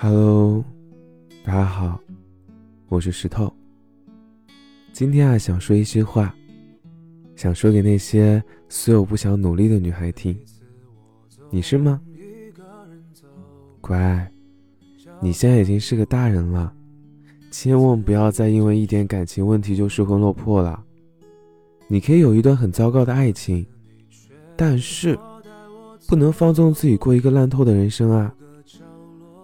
Hello，大家好，我是石头。今天啊，想说一些话，想说给那些所有不想努力的女孩听。你是吗？乖，你现在已经是个大人了，千万不要再因为一点感情问题就失魂落魄了。你可以有一段很糟糕的爱情，但是不能放纵自己过一个烂透的人生啊！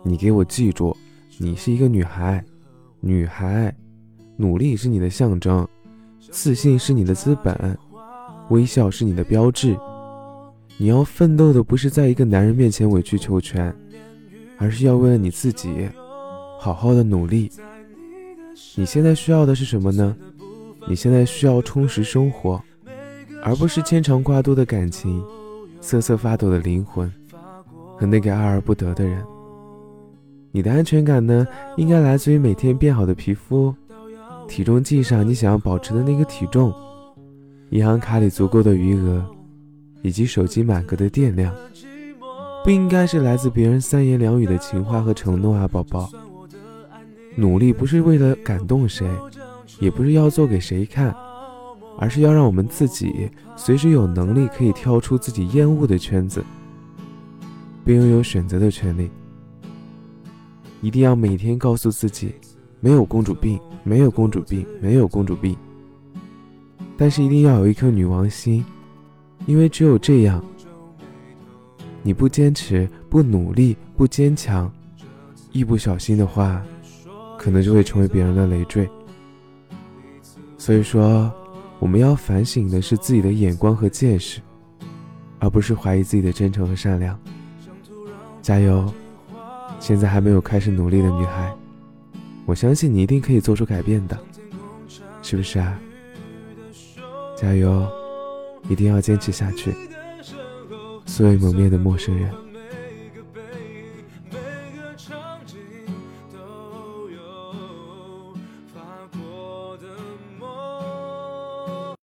你给我记住，你是一个女孩，女孩，努力是你的象征，自信是你的资本，微笑是你的标志。你要奋斗的不是在一个男人面前委曲求全，而是要为了你自己，好好的努力。你现在需要的是什么呢？你现在需要充实生活，而不是牵肠挂肚的感情，瑟瑟发抖的灵魂，和那个爱而不得的人。你的安全感呢，应该来自于每天变好的皮肤，体重计上你想要保持的那个体重，银行卡里足够的余额，以及手机满格的电量，不应该是来自别人三言两语的情话和承诺啊，宝宝。努力不是为了感动谁，也不是要做给谁看，而是要让我们自己随时有能力可以跳出自己厌恶的圈子，并拥有选择的权利。一定要每天告诉自己，没有公主病，没有公主病，没有公主病。但是一定要有一颗女王心，因为只有这样，你不坚持、不努力、不坚强，一不小心的话，可能就会成为别人的累赘。所以说，我们要反省的是自己的眼光和见识，而不是怀疑自己的真诚和善良。加油！现在还没有开始努力的女孩，我相信你一定可以做出改变的，是不是啊？加油，一定要坚持下去。素未谋面的陌生人。